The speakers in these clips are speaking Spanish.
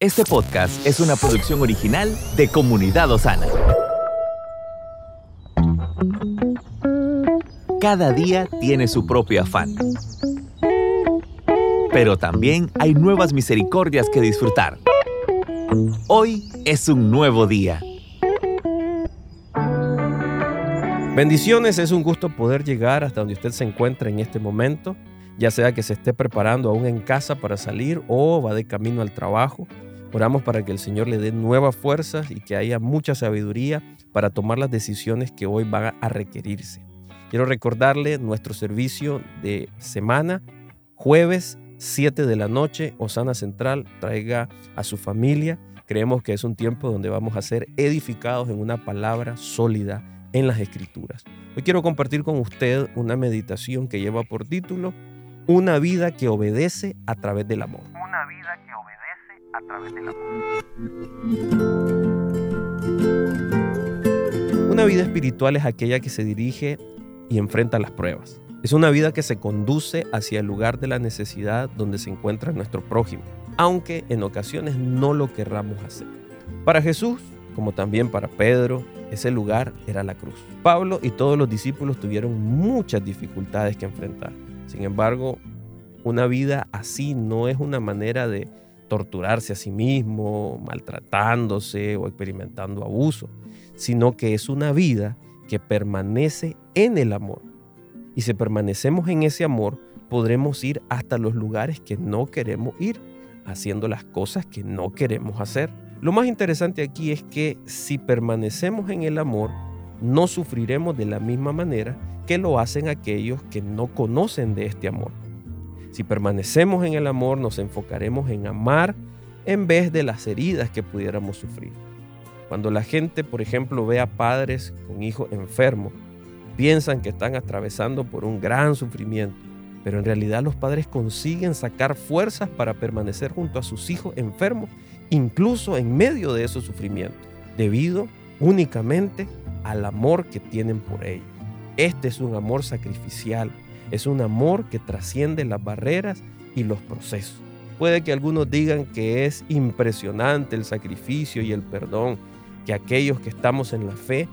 Este podcast es una producción original de Comunidad Osana. Cada día tiene su propio afán. Pero también hay nuevas misericordias que disfrutar. Hoy es un nuevo día. Bendiciones, es un gusto poder llegar hasta donde usted se encuentra en este momento, ya sea que se esté preparando aún en casa para salir o va de camino al trabajo. Oramos para que el Señor le dé nuevas fuerzas y que haya mucha sabiduría para tomar las decisiones que hoy van a requerirse. Quiero recordarle nuestro servicio de semana, jueves 7 de la noche, Osana Central, traiga a su familia. Creemos que es un tiempo donde vamos a ser edificados en una palabra sólida en las escrituras. Hoy quiero compartir con usted una meditación que lleva por título Una vida que obedece a través del amor. A través del amor. Una vida espiritual es aquella que se dirige y enfrenta las pruebas. Es una vida que se conduce hacia el lugar de la necesidad donde se encuentra nuestro prójimo, aunque en ocasiones no lo querramos hacer. Para Jesús, como también para Pedro, ese lugar era la cruz. Pablo y todos los discípulos tuvieron muchas dificultades que enfrentar. Sin embargo, una vida así no es una manera de torturarse a sí mismo, maltratándose o experimentando abuso, sino que es una vida que permanece en el amor. Y si permanecemos en ese amor, podremos ir hasta los lugares que no queremos ir, haciendo las cosas que no queremos hacer. Lo más interesante aquí es que si permanecemos en el amor, no sufriremos de la misma manera que lo hacen aquellos que no conocen de este amor. Si permanecemos en el amor, nos enfocaremos en amar en vez de las heridas que pudiéramos sufrir. Cuando la gente, por ejemplo, ve a padres con hijos enfermos, piensan que están atravesando por un gran sufrimiento, pero en realidad los padres consiguen sacar fuerzas para permanecer junto a sus hijos enfermos incluso en medio de esos sufrimientos, debido únicamente al amor que tienen por ellos. Este es un amor sacrificial, es un amor que trasciende las barreras y los procesos. Puede que algunos digan que es impresionante el sacrificio y el perdón que aquellos que estamos en la fe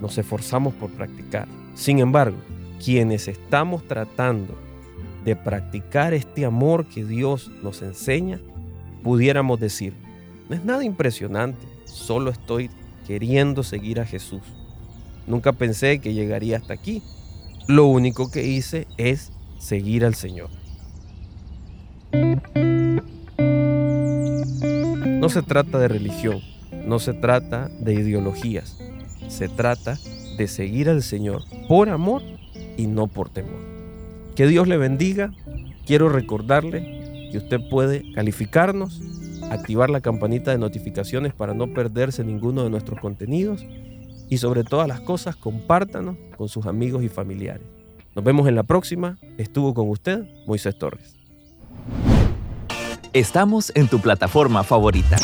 nos esforzamos por practicar. Sin embargo, quienes estamos tratando de practicar este amor que Dios nos enseña, pudiéramos decir, no es nada impresionante, solo estoy queriendo seguir a Jesús. Nunca pensé que llegaría hasta aquí. Lo único que hice es seguir al Señor. No se trata de religión, no se trata de ideologías, se trata de seguir al Señor por amor y no por temor. Que Dios le bendiga. Quiero recordarle que usted puede calificarnos activar la campanita de notificaciones para no perderse ninguno de nuestros contenidos y sobre todas las cosas compártanos con sus amigos y familiares. Nos vemos en la próxima. Estuvo con usted Moisés Torres. Estamos en tu plataforma favorita.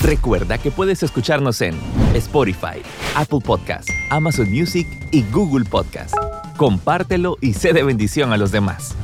Recuerda que puedes escucharnos en Spotify, Apple Podcast, Amazon Music y Google Podcast. Compártelo y sé de bendición a los demás.